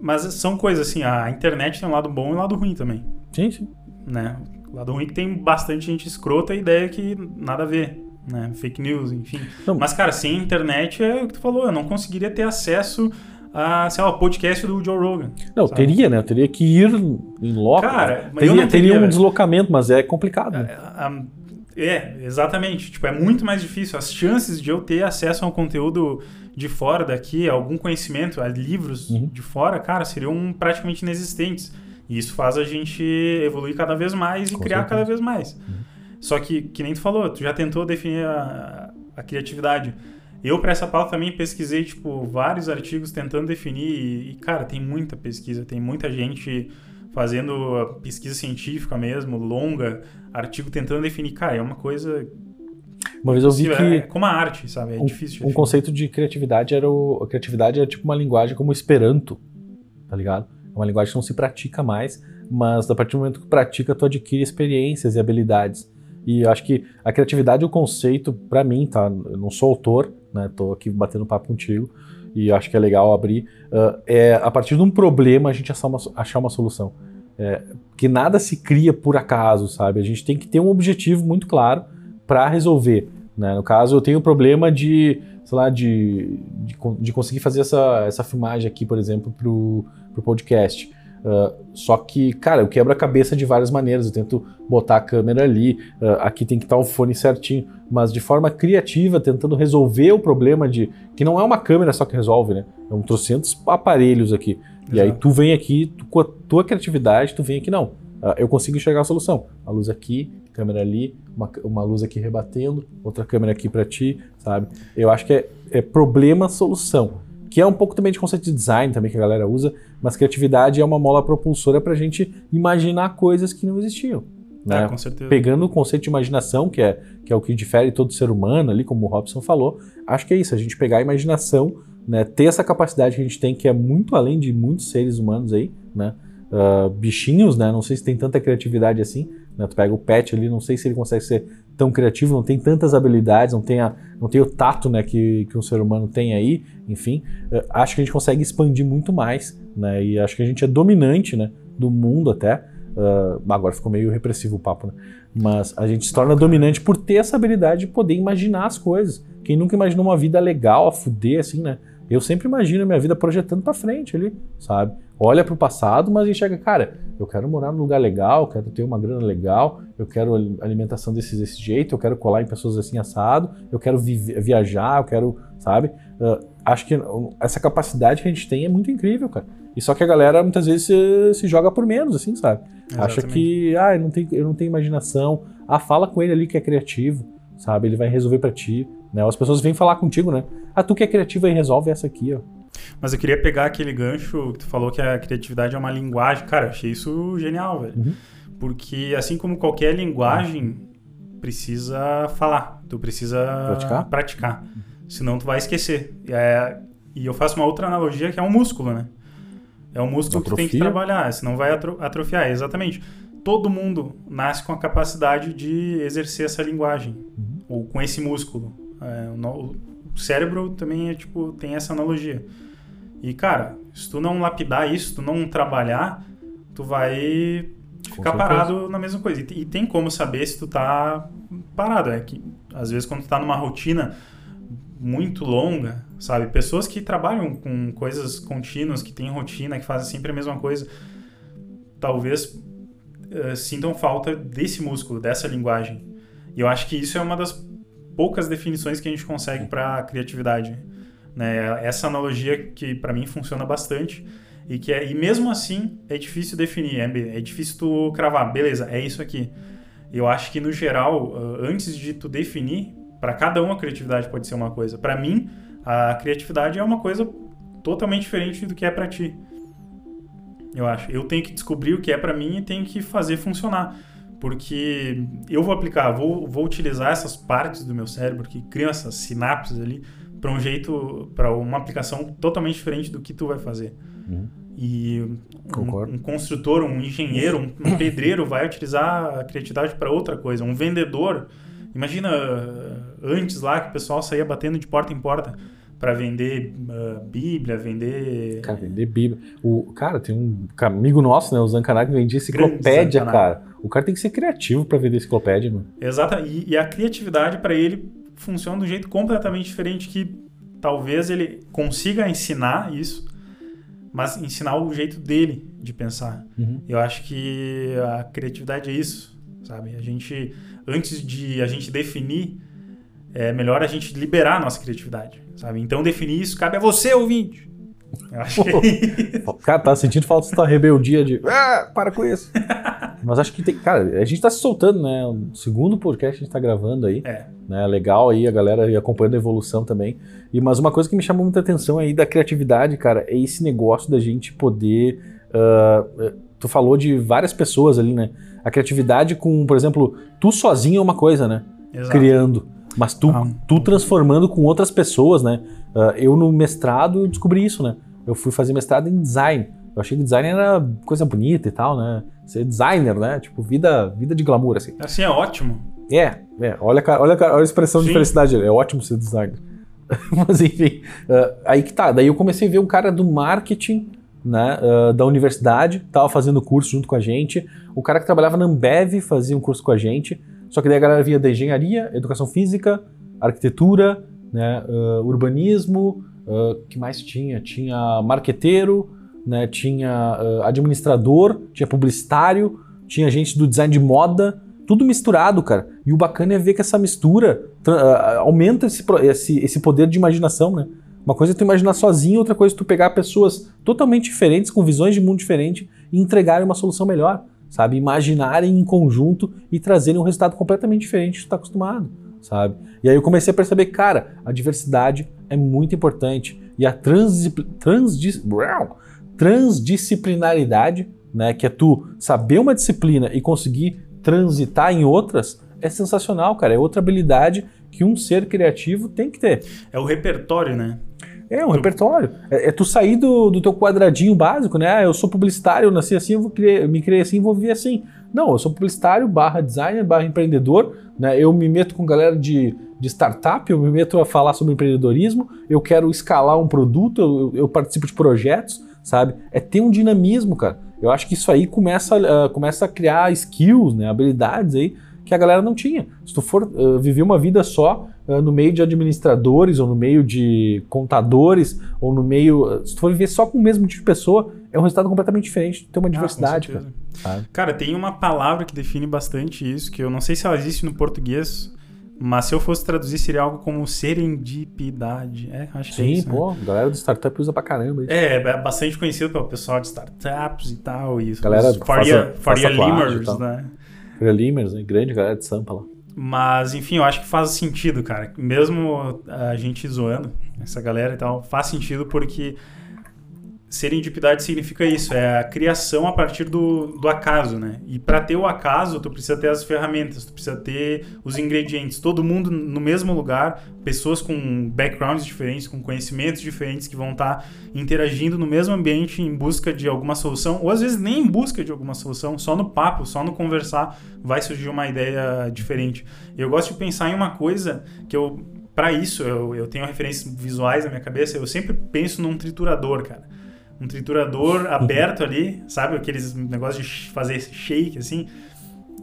Mas são coisas assim, a internet tem um lado bom e um lado ruim também. Sim, sim. Né? Lado ruim é que tem bastante gente escrota e ideia que nada a ver, né? Fake news, enfim. Não. Mas, cara, sem internet é o que tu falou, eu não conseguiria ter acesso a, sei lá, o podcast do Joe Rogan. Não, sabe? teria, né? Eu teria que ir em loco. Cara, teria, eu não teria, teria um deslocamento, mas é complicado. É, é, exatamente. Tipo, é muito mais difícil. As chances de eu ter acesso a um conteúdo de fora daqui, algum conhecimento, a livros uhum. de fora, cara, seriam praticamente inexistentes. E isso faz a gente evoluir cada vez mais e Com criar certeza. cada vez mais. Uhum. Só que, que nem tu falou, tu já tentou definir a, a criatividade. Eu, para essa pauta, também pesquisei, tipo, vários artigos tentando definir. E, e, cara, tem muita pesquisa, tem muita gente fazendo pesquisa científica mesmo, longa, artigo tentando definir. Cara, é uma coisa. Uma vez eu vi que. É como a arte, sabe? É um, difícil. Um conceito de criatividade era. O, a criatividade era tipo uma linguagem como Esperanto, tá ligado? É uma linguagem que não se pratica mais, mas a partir do momento que pratica, tu adquire experiências e habilidades. E eu acho que a criatividade, o conceito, para mim, tá? Eu não sou autor, né? Tô aqui batendo papo contigo e acho que é legal abrir. Uh, é a partir de um problema a gente achar uma, achar uma solução. É, que nada se cria por acaso, sabe? A gente tem que ter um objetivo muito claro para resolver. Né? No caso, eu tenho o problema de, sei lá, de, de, de, conseguir fazer essa, essa filmagem aqui, por exemplo, para o podcast. Uh, só que, cara, eu quebro a cabeça de várias maneiras. Eu tento botar a câmera ali, uh, aqui tem que estar o fone certinho, mas de forma criativa, tentando resolver o problema de. que não é uma câmera só que resolve, né? É um trocentos aparelhos aqui. Exato. E aí tu vem aqui, tu, com a tua criatividade, tu vem aqui, não. Uh, eu consigo enxergar a solução. A luz aqui, câmera ali, uma, uma luz aqui rebatendo, outra câmera aqui para ti, sabe? Eu acho que é, é problema-solução que é um pouco também de conceito de design também que a galera usa, mas criatividade é uma mola propulsora para a gente imaginar coisas que não existiam. Né? É, com certeza. Pegando o conceito de imaginação, que é, que é o que difere todo ser humano ali, como o Robson falou, acho que é isso, a gente pegar a imaginação, né, ter essa capacidade que a gente tem, que é muito além de muitos seres humanos aí, né? Uh, bichinhos, né? Não sei se tem tanta criatividade assim. Né? Tu pega o pet ali, não sei se ele consegue ser tão criativo, não tem tantas habilidades, não tem, a, não tem o tato né, que, que um ser humano tem aí, enfim, uh, acho que a gente consegue expandir muito mais, né, e acho que a gente é dominante né, do mundo até, uh, agora ficou meio repressivo o papo, né, mas a gente se torna dominante por ter essa habilidade de poder imaginar as coisas. Quem nunca imaginou uma vida legal, a fuder, assim, né? Eu sempre imagino a minha vida projetando para frente ali, sabe? Olha para o passado, mas enxerga, cara, eu quero morar num lugar legal, quero ter uma grana legal, eu quero alimentação desse, desse jeito, eu quero colar em pessoas assim assado, eu quero viajar, eu quero, sabe? Uh, acho que essa capacidade que a gente tem é muito incrível, cara. E só que a galera muitas vezes se, se joga por menos, assim, sabe? Exatamente. Acha que, ah, eu não, tenho, eu não tenho imaginação. Ah, fala com ele ali que é criativo, sabe? Ele vai resolver para ti. Né? As pessoas vêm falar contigo, né? Ah, tu que é criativo aí, resolve essa aqui, ó. Mas eu queria pegar aquele gancho que tu falou que a criatividade é uma linguagem. Cara, eu achei isso genial, velho. Uhum. Porque assim como qualquer linguagem, precisa falar. Tu precisa praticar. praticar. Senão tu vai esquecer. É, e eu faço uma outra analogia que é um músculo, né? É um músculo Atrofia. que tem que trabalhar, senão vai atrofiar. Exatamente. Todo mundo nasce com a capacidade de exercer essa linguagem, uhum. ou com esse músculo. É, o cérebro também é, tipo, tem essa analogia. E, cara, se tu não lapidar isso, se tu não trabalhar, tu vai ficar parado na mesma coisa. E, e, tem como saber se tu tá parado. É que, às vezes, quando tu tá numa rotina muito longa, sabe? Pessoas que trabalham com coisas contínuas, que têm rotina, que fazem sempre a mesma coisa, talvez uh, sintam falta desse músculo, dessa linguagem. E eu acho que isso é uma das poucas definições que a gente consegue para criatividade. Né? Essa analogia que para mim funciona bastante e que é, e mesmo assim é difícil definir, é, é difícil tu cravar, beleza, é isso aqui. Eu acho que no geral, antes de tu definir, para cada um a criatividade pode ser uma coisa. Para mim, a criatividade é uma coisa totalmente diferente do que é para ti. Eu acho. Eu tenho que descobrir o que é para mim e tenho que fazer funcionar porque eu vou aplicar, vou, vou utilizar essas partes do meu cérebro que criam essas sinapses ali para um jeito, para uma aplicação totalmente diferente do que tu vai fazer. Uhum. E um, um, construtor, um engenheiro, um, um pedreiro vai utilizar a criatividade para outra coisa. Um vendedor, imagina antes lá que o pessoal saía batendo de porta em porta. para vender uh, Bíblia, vender. Cara, vender Bíblia. O, cara, tem um amigo nosso, né? O Zancaná, que vendia enciclopédia, cara. O cara tem que ser criativo para vender enciclopédia, mano. Exato. E, e a criatividade para ele funciona de um jeito completamente diferente que talvez ele consiga ensinar isso, mas ensinar o jeito dele de pensar. Uhum. Eu acho que a criatividade é isso, sabe? A gente, antes de a gente definir, é melhor a gente liberar a nossa criatividade, sabe? Então definir isso cabe a você, ouvinte. Acho que... É cara, tá sentindo falta dessa rebeldia de. Ah, para com isso. [laughs] Mas acho que tem. Cara, a gente tá se soltando, né? O segundo podcast que a gente tá gravando aí. É. Né? Legal aí, a galera acompanhando a evolução também. E, mas uma coisa que me chamou muita atenção aí da criatividade, cara, é esse negócio da gente poder. Uh, tu falou de várias pessoas ali, né? A criatividade com, por exemplo, tu sozinho é uma coisa, né? Exato. Criando. Mas tu, Ah. tu transformando com outras pessoas, né? Uh, eu no mestrado descobri isso, né? Eu fui fazer mestrado em design. Eu achei que design era coisa bonita e tal, né? Ser designer, né? Tipo, vida, vida de glamour, assim. Assim é ótimo. É, é. Olha, olha, olha a expressão de Sim. felicidade. É ótimo ser designer. [laughs] Mas enfim, uh, aí que tá. Daí eu comecei a ver um cara do marketing, né, uh, da universidade, tava fazendo curso junto com a gente. O cara que trabalhava na Ambev fazia um curso com a gente. Só que daí a galera vinha da engenharia, educação física, arquitetura, né, uh, urbanismo, uh, que mais tinha? Tinha marqueteiro, né, tinha uh, administrador, tinha publicitário, tinha gente do design de moda, tudo misturado, cara. E o bacana é ver que essa mistura aumenta esse, esse, esse poder de imaginação, né? Uma coisa é tu imaginar sozinho, outra coisa é tu pegar pessoas totalmente diferentes, com visões de mundo diferentes e entregarem uma solução melhor, sabe? Imaginarem em conjunto e trazerem um resultado completamente diferente do que tu tá acostumado, sabe? E aí eu comecei a perceber, cara, a diversidade é muito importante e a transdiscipli- transdis- transdisciplinaridade, né, que é tu saber uma disciplina e conseguir transitar em outras, é sensacional, cara. É outra habilidade que um ser criativo tem que ter. É o repertório, né? É um repertório. É, é tu sair do, do teu quadradinho básico, né? Ah, eu sou publicitário, eu nasci assim, eu vou criar- me criei assim, vou viver assim. Não, eu sou publicitário, barra designer, barra empreendedor, né? Eu me meto com galera de, de startup, eu me meto a falar sobre empreendedorismo, eu quero escalar um produto, eu, eu participo de projetos, sabe? É ter um dinamismo, cara. Eu acho que isso aí começa, a- começa a criar skills, né? Habilidades aí que a galera não tinha. Se tu for uh, viver uma vida só uh, no meio de administradores, ou no meio de contadores, ou no meio. uh, se tu for viver só com o mesmo tipo de pessoa, é um resultado completamente diferente ter uma Ah, diversidade, cara. sabe? Cara, tem uma palavra que define bastante isso, que eu não sei se ela existe no português, mas se eu fosse traduzir seria algo como serendipidade. É, acho que é Sim, isso. né? pô, a galera do startup usa pra caramba isso. É, é bastante conhecido pelo pessoal de startups e tal. E Galera Faria, faz- Faria Limers, né? Limers, né? grande galera de Sampa lá. Mas, enfim, eu acho que faz sentido, cara. Mesmo a gente zoando essa galera e tal, faz sentido porque serendipidade significa isso, é a criação a partir do, do acaso, né? E para ter o acaso, tu precisa ter as ferramentas, tu precisa ter os ingredientes, todo mundo no mesmo lugar, pessoas com backgrounds diferentes, com conhecimentos diferentes que vão estar interagindo no mesmo ambiente em busca de alguma solução, ou às vezes nem em busca de alguma solução, só no papo, só no conversar vai surgir uma ideia diferente. Eu gosto de pensar em uma coisa que eu para isso eu, eu tenho referências visuais na minha cabeça, eu sempre penso num triturador, cara um triturador aberto ali, sabe? Aqueles negócios de fazer esse shake, assim.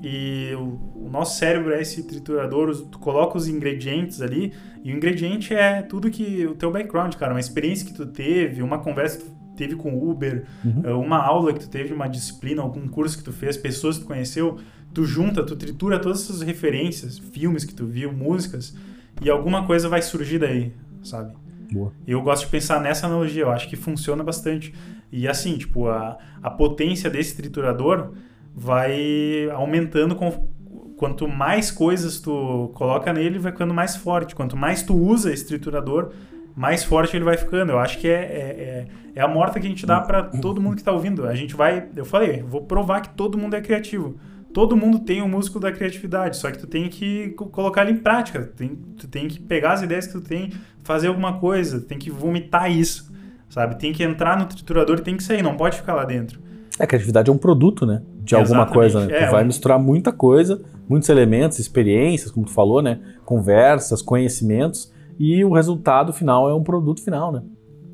E o, o nosso cérebro é esse triturador, tu coloca os ingredientes ali, e o ingrediente é tudo que o teu background, cara, uma experiência que tu teve, uma conversa que tu teve com o Uber, Uhum. eh, uma aula que tu teve, uma disciplina, algum curso que tu fez, pessoas que tu conheceu, tu junta, tu tritura todas essas referências, filmes que tu viu, músicas, e alguma coisa vai surgir daí, sabe? Boa. Eu gosto de pensar nessa analogia, eu acho que funciona bastante. E assim, tipo, a, a potência desse triturador vai aumentando com, quanto mais coisas tu coloca nele, vai ficando mais forte. Quanto mais tu usa esse triturador, mais forte ele vai ficando. Eu acho que é, é, é, é a morta que a gente dá para todo mundo que tá ouvindo. A gente vai, eu falei, vou provar que todo mundo é criativo. Todo mundo tem o músculo da criatividade, só que tu tem que co- colocar ele em prática. Tu tem, tu tem que pegar as ideias que tu tem, fazer alguma coisa, tem que vomitar isso, sabe? Tem que entrar no triturador e tem que sair, não pode ficar lá dentro. É, a criatividade é um produto, né? De alguma Exatamente. coisa, né? É, tu vai um- misturar muita coisa, muitos elementos, experiências, como tu falou, né? Conversas, conhecimentos, e o resultado final é um produto final, né?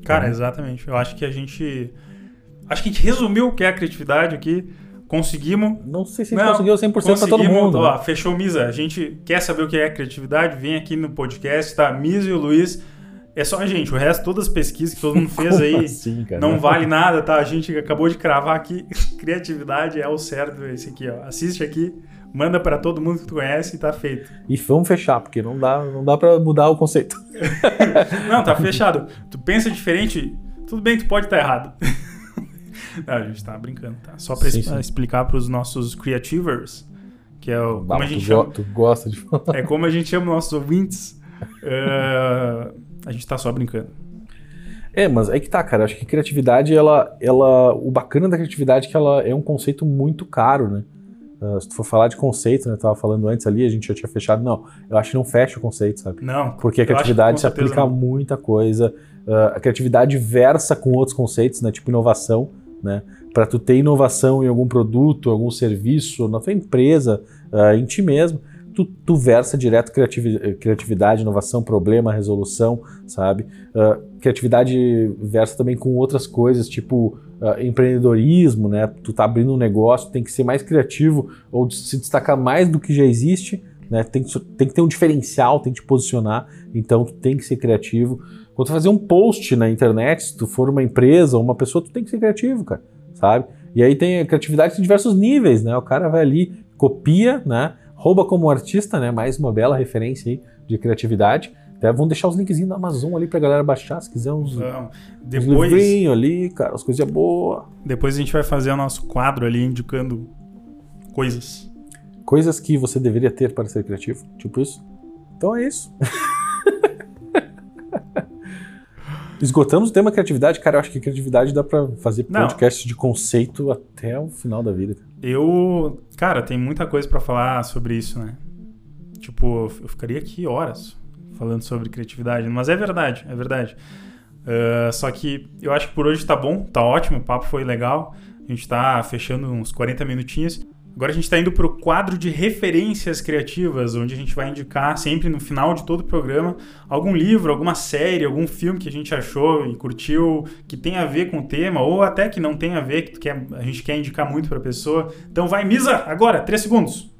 Cara, exatamente. Eu acho que a gente. Acho que a gente resumiu o que é a criatividade aqui. Conseguimos. Não sei se a gente conseguiu 100% para todo mundo. Ó, fechou Misa. A gente quer saber o que é criatividade? Vem aqui no podcast, tá? Misa e o Luiz. É só a gente, o resto, todas as pesquisas que todo mundo fez aí, [laughs] assim, não vale nada, tá? A gente acabou de cravar aqui. [laughs] Criatividade é o certo, esse aqui, ó. Assiste aqui, manda para todo mundo que tu conhece e tá feito. E vamos fechar, porque não dá, não dá para mudar o conceito. [laughs] não, tá fechado. Tu pensa diferente, tudo bem, tu pode estar tá errado. [laughs] não, a gente tá brincando, tá? Só para explicar para os nossos creativers, que é o, como a gente tu chama. tu gosta de falar. É como a gente chama nossos ouvintes. Uh, a gente tá só brincando. É, mas é que tá, cara. Acho que criatividade, ela, ela. O bacana da criatividade é que ela é um conceito muito caro, né? Uh, se tu for falar de conceito, né? Eu tava falando antes ali, a gente já tinha fechado. Não, eu acho que não fecha o conceito, sabe? Não. Porque a criatividade se aplica não. a muita coisa. Uh, a criatividade versa com outros conceitos, né? Tipo inovação, né? Para tu ter inovação em algum produto, algum serviço, na tua empresa, uh, em ti mesmo tu, tu versa direto criatividade, criatividade, inovação, problema, resolução, sabe? Uh, criatividade versa também com outras coisas, tipo uh, empreendedorismo, né? Tu tá abrindo um negócio, tem que ser mais criativo ou se destacar mais do que já existe, né? Tem, tem que ter um diferencial, tem que te posicionar, então tu tem que ser criativo. Quando tu fazer um post na internet, se tu for uma empresa ou uma pessoa, tu tem que ser criativo, cara, sabe? E aí tem a criatividade em diversos níveis, né? O cara vai ali, copia, né? Rouba como artista, né? Mais uma bela referência aí de criatividade. Até vamos deixar os linkzinhos da Amazon ali pra galera baixar, se quiser uns, depois, uns ali, cara, as coisas boas. Depois a gente vai fazer o nosso quadro ali indicando coisas. Coisas que você deveria ter para ser criativo, tipo isso. Então é isso. [laughs] Esgotamos o tema criatividade, cara. Eu acho que criatividade dá para fazer podcast Não. de conceito até o final da vida. Eu, cara, tem muita coisa para falar sobre isso, né? Tipo, eu ficaria aqui horas falando sobre criatividade, mas é verdade, é verdade. Uh, só que eu acho que por hoje tá bom, tá ótimo, o papo foi legal. A gente tá fechando uns 40 minutinhos. Agora a gente está indo para o quadro de referências criativas, onde a gente vai indicar sempre no final de todo o programa algum livro, alguma série, algum filme que a gente achou e curtiu, que tem a ver com o tema, ou até que não tem a ver, que quer, a gente quer indicar muito para a pessoa. Então vai, Misa, agora, três segundos.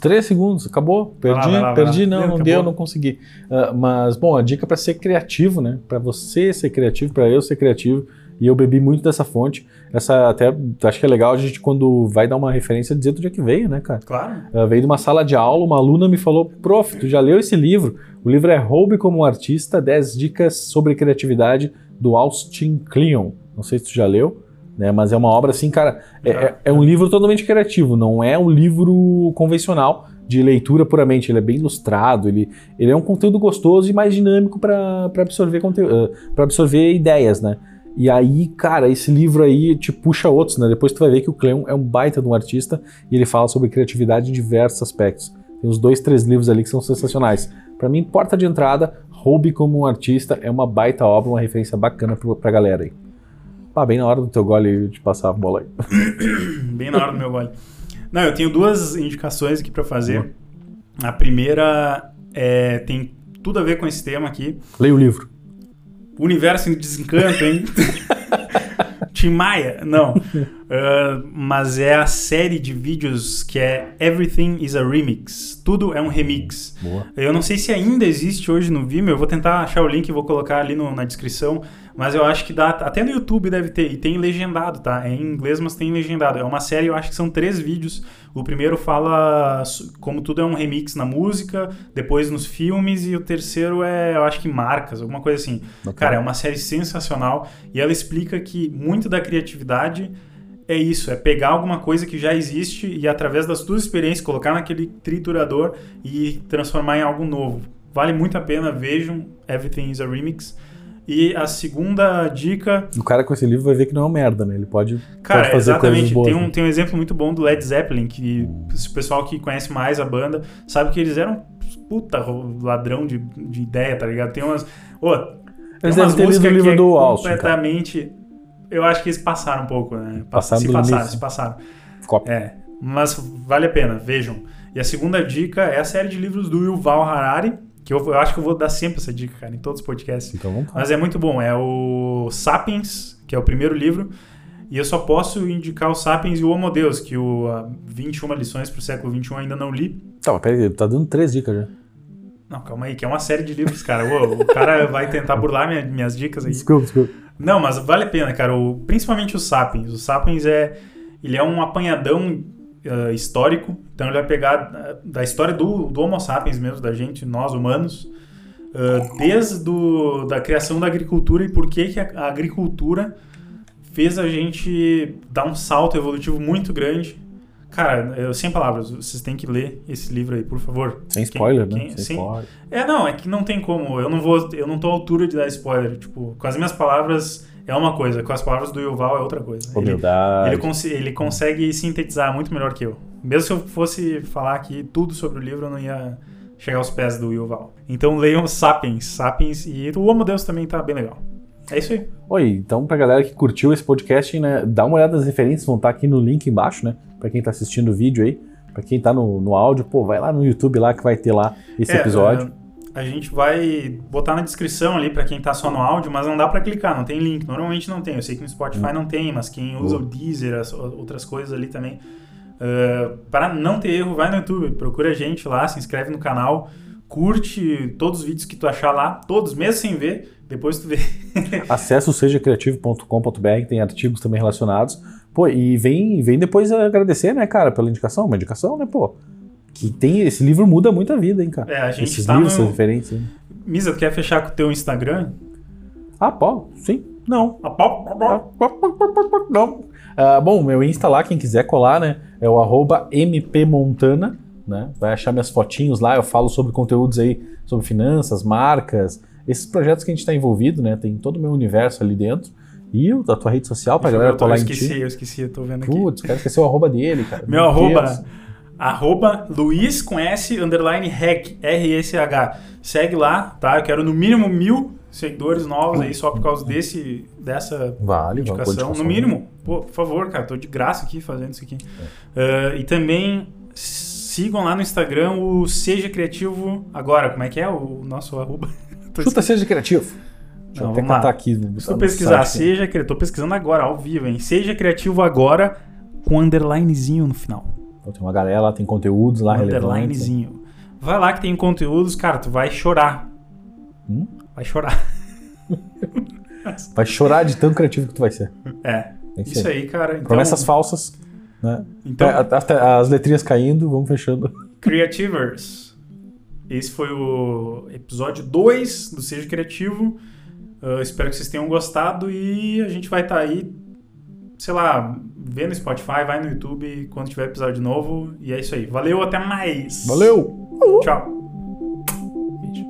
Três segundos, acabou. Perdi, lá, lá, perdi, não, não acabou. deu, não consegui. Uh, mas, bom, a dica para ser criativo, né? Para você ser criativo, para eu ser criativo e eu bebi muito dessa fonte. Essa até acho que é legal a gente, quando vai dar uma referência, dizer do dia que veio, né, cara? Claro. Uh, veio de uma sala de aula, uma aluna me falou: Prof, tu já leu esse livro? O livro é Roube como Artista: 10 Dicas sobre Criatividade, do Austin Kleon. Não sei se tu já leu. Né, mas é uma obra assim, cara. É, é, é um livro totalmente criativo, não é um livro convencional de leitura puramente. Ele é bem ilustrado, ele, ele é um conteúdo gostoso e mais dinâmico para absorver, uh, absorver ideias, né? E aí, cara, esse livro aí te puxa outros, né? Depois tu vai ver que o Cleon é um baita de um artista e ele fala sobre criatividade em diversos aspectos. Tem uns dois, três livros ali que são sensacionais. Para mim, porta de entrada, Roube como um artista é uma baita obra, uma referência bacana pra galera aí. Pá, bem na hora do teu gole de passar a bola aí. [coughs] bem na hora do meu gole. Não, eu tenho duas indicações aqui para fazer. Uhum. A primeira é, tem tudo a ver com esse tema aqui. Leia o livro. Universo em Desencanto, hein? [laughs] Tim Maia? Não. Uh, mas é a série de vídeos que é Everything is a Remix. Tudo é um remix. Boa. Eu não sei se ainda existe hoje no Vimeo. Eu vou tentar achar o link e vou colocar ali no, na descrição. Mas eu acho que dá. Até no YouTube deve ter. E tem legendado, tá? É em inglês, mas tem legendado. É uma série, eu acho que são três vídeos. O primeiro fala como tudo é um remix na música, depois nos filmes, e o terceiro é, eu acho que marcas, alguma coisa assim. Okay. Cara, é uma série sensacional. E ela explica que muito da criatividade é isso, é pegar alguma coisa que já existe e através das tuas experiências colocar naquele triturador e transformar em algo novo. Vale muito a pena, vejam Everything is a Remix. E a segunda dica. O cara com esse livro vai ver que não é uma merda, né? Ele pode, cara, pode fazer exatamente. Boas, tem, um, né? tem um exemplo muito bom do Led Zeppelin, que o pessoal que conhece mais a banda sabe que eles eram puta ladrão de, de ideia, tá ligado? Tem umas. Oh, eles devem ter lido o livro é do Austin. Completamente. Cara. Eu acho que eles passaram um pouco, né? Passaram se passaram, se passaram. Cópia. É. Mas vale a pena, vejam. E a segunda dica é a série de livros do Yuval Harari, que eu, eu acho que eu vou dar sempre essa dica, cara, em todos os podcasts. Então vamos. Mas é muito bom. É o Sapiens, que é o primeiro livro. E eu só posso indicar o Sapiens e o Homo Deus, que o ah, 21 lições para o século XXI ainda não li. Tá, mas peraí, tá dando três dicas já. Não, calma aí, que é uma série de livros, cara. O cara vai tentar burlar minha- minhas dicas aí. Desculpa, desculpa. Não, mas vale a pena, cara. O, principalmente o Sapiens. O Sapiens é, ele é um apanhadão ah, histórico. Então ele vai pegar ah, da história do, do Homo sapiens mesmo, da gente, nós humanos, ah, desde do, da criação da agricultura e por que, que a, a agricultura fez a gente dar um salto evolutivo muito grande. Cara, eu, sem palavras, vocês têm que ler esse livro aí, por favor. Sem Quem- spoiler, né? quem- Sem sem- spoiler. é, não, é que não tem como. Eu não vou, eu não tô à altura de dar spoiler. Tipo, com as minhas palavras é uma coisa, com as palavras do Yuval é outra coisa. Ele, Humildade. ele, cons- ele consegue sintetizar muito melhor que eu. Mesmo se eu fosse falar aqui tudo sobre o livro, eu não ia chegar aos pés do Yuval. Então leiam Sapiens, Sapiens e o Homo Deus também tá bem legal. É isso aí. Oi, então pra galera que curtiu esse podcast, né, dá uma olhada nas referências, vão estar aqui no link embaixo, né? Pra quem tá assistindo o vídeo aí, pra quem tá no, no áudio, pô, vai lá no YouTube lá que vai ter lá esse É, episódio. A, a gente vai botar na descrição ali pra quem tá só no áudio, mas não dá pra clicar, não tem link. Normalmente não tem. Eu sei que no Spotify Hum. não tem, mas quem usa o Deezer, as outras coisas ali também. Uh, para não ter erro, vai no YouTube, procura a gente lá, se inscreve no canal, curte todos os vídeos que tu achar lá, todos, mesmo sem ver, depois tu vê. [laughs] Acesse o sejacreativo.com.br, tem artigos também relacionados. Pô, e vem, vem depois agradecer, né, cara, pela indicação, uma indicação, né, pô. Que tem, esse livro muda muito a vida, hein, cara. É, a gente Esses tá livros, no- essas referências. hein. Misa, tu quer fechar com o teu Instagram? Ah, pô, sim, não. Ah, pau, pau, pau. Não. Ah, bom, meu Insta lá, quem quiser colar, né? É o arroba mpmontana, né? Vai achar minhas fotinhos lá, eu falo sobre conteúdos aí, sobre finanças, marcas, esses projetos que a gente está envolvido, né? Tem todo o meu universo ali dentro. E o da tua rede social pra galera eu, colar eu em esqueci, ti. eu esqueci, eu tô vendo aqui. Putz, o cara esqueceu o arroba dele, cara. Meu Deus. arroba, arroba Luiz com S, underline hack, R-E-C-H. Segue lá, tá? Eu quero no mínimo mil seguidores novos aí, só por causa desse, dessa Vale, vale. indicação. No mínimo, pô, por favor, cara, tô de graça aqui fazendo isso aqui. É. Ah, e também sigam lá no Instagram o Seja Criativo Agora. Como é que é o nosso arroba? [laughs] Chuta, seja criativo. Deixa Não, eu até catar aqui. no- no pesquisar, site. seja criativo. Tô pesquisando agora, ao vivo, hein? Seja criativo agora com underlinezinho no final. Então, tem uma galera lá, tem conteúdos lá Um relevantes. underlinezinho. Vai lá que tem conteúdos, cara, tu vai chorar. Hum? Vai chorar. [laughs] Vai chorar de tão criativo que tu vai ser. É. Isso Isso aí, cara. Então, Promessas falsas, né? então É, até as letrinhas caindo, vamos fechando. Creativers. Esse foi o episódio 2 do Seja Criativo. Ah, espero que vocês tenham gostado e a gente vai estar aí, sei lá, vê no Spotify, vai no YouTube quando tiver episódio novo. E é isso aí. Valeu, até mais. Valeu! Tchau. Beijo.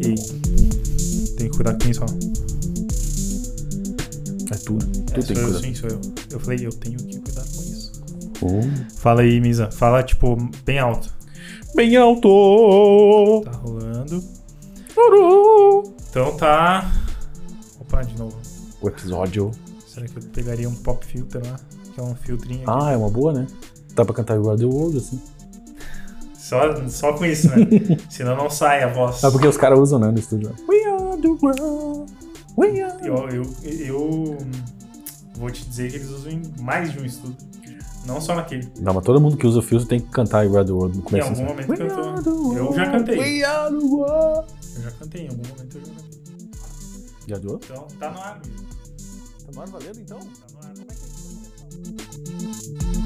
E aí? Tem que cuidar com isso, ó. É tu. Tu É, tem sou que eu, cuidar. sim, sou eu. Eu falei, eu tenho que isso. Oh. Fala aí, Misa. Fala, tipo, bem alto. Bem alto! Tá rolando. Então tá. Opa, de novo. O episódio. Será que eu pegaria um pop filter lá? Que é um filtrinho aqui. Ah, é uma boa, né? Dá pra cantar Run the World assim. Só, só com isso, né? [laughs] Senão não sai a voz. Ah, porque os caras usam, né, no estúdio. We are the world. We are. Eu, eu, eu vou te dizer que eles usam em mais de um estudo. Não só naquele. Não, mas todo mundo que usa o filtro tem que cantar Run the World no Em começo. algum assim. momento We cantou. are. Eu já cantei. We are the world. Eu já cantei, em algum momento eu já cantei. Já deu? Então, tá no ar, amigo. Tá mais valendo então? Tá no ar. Como é que é?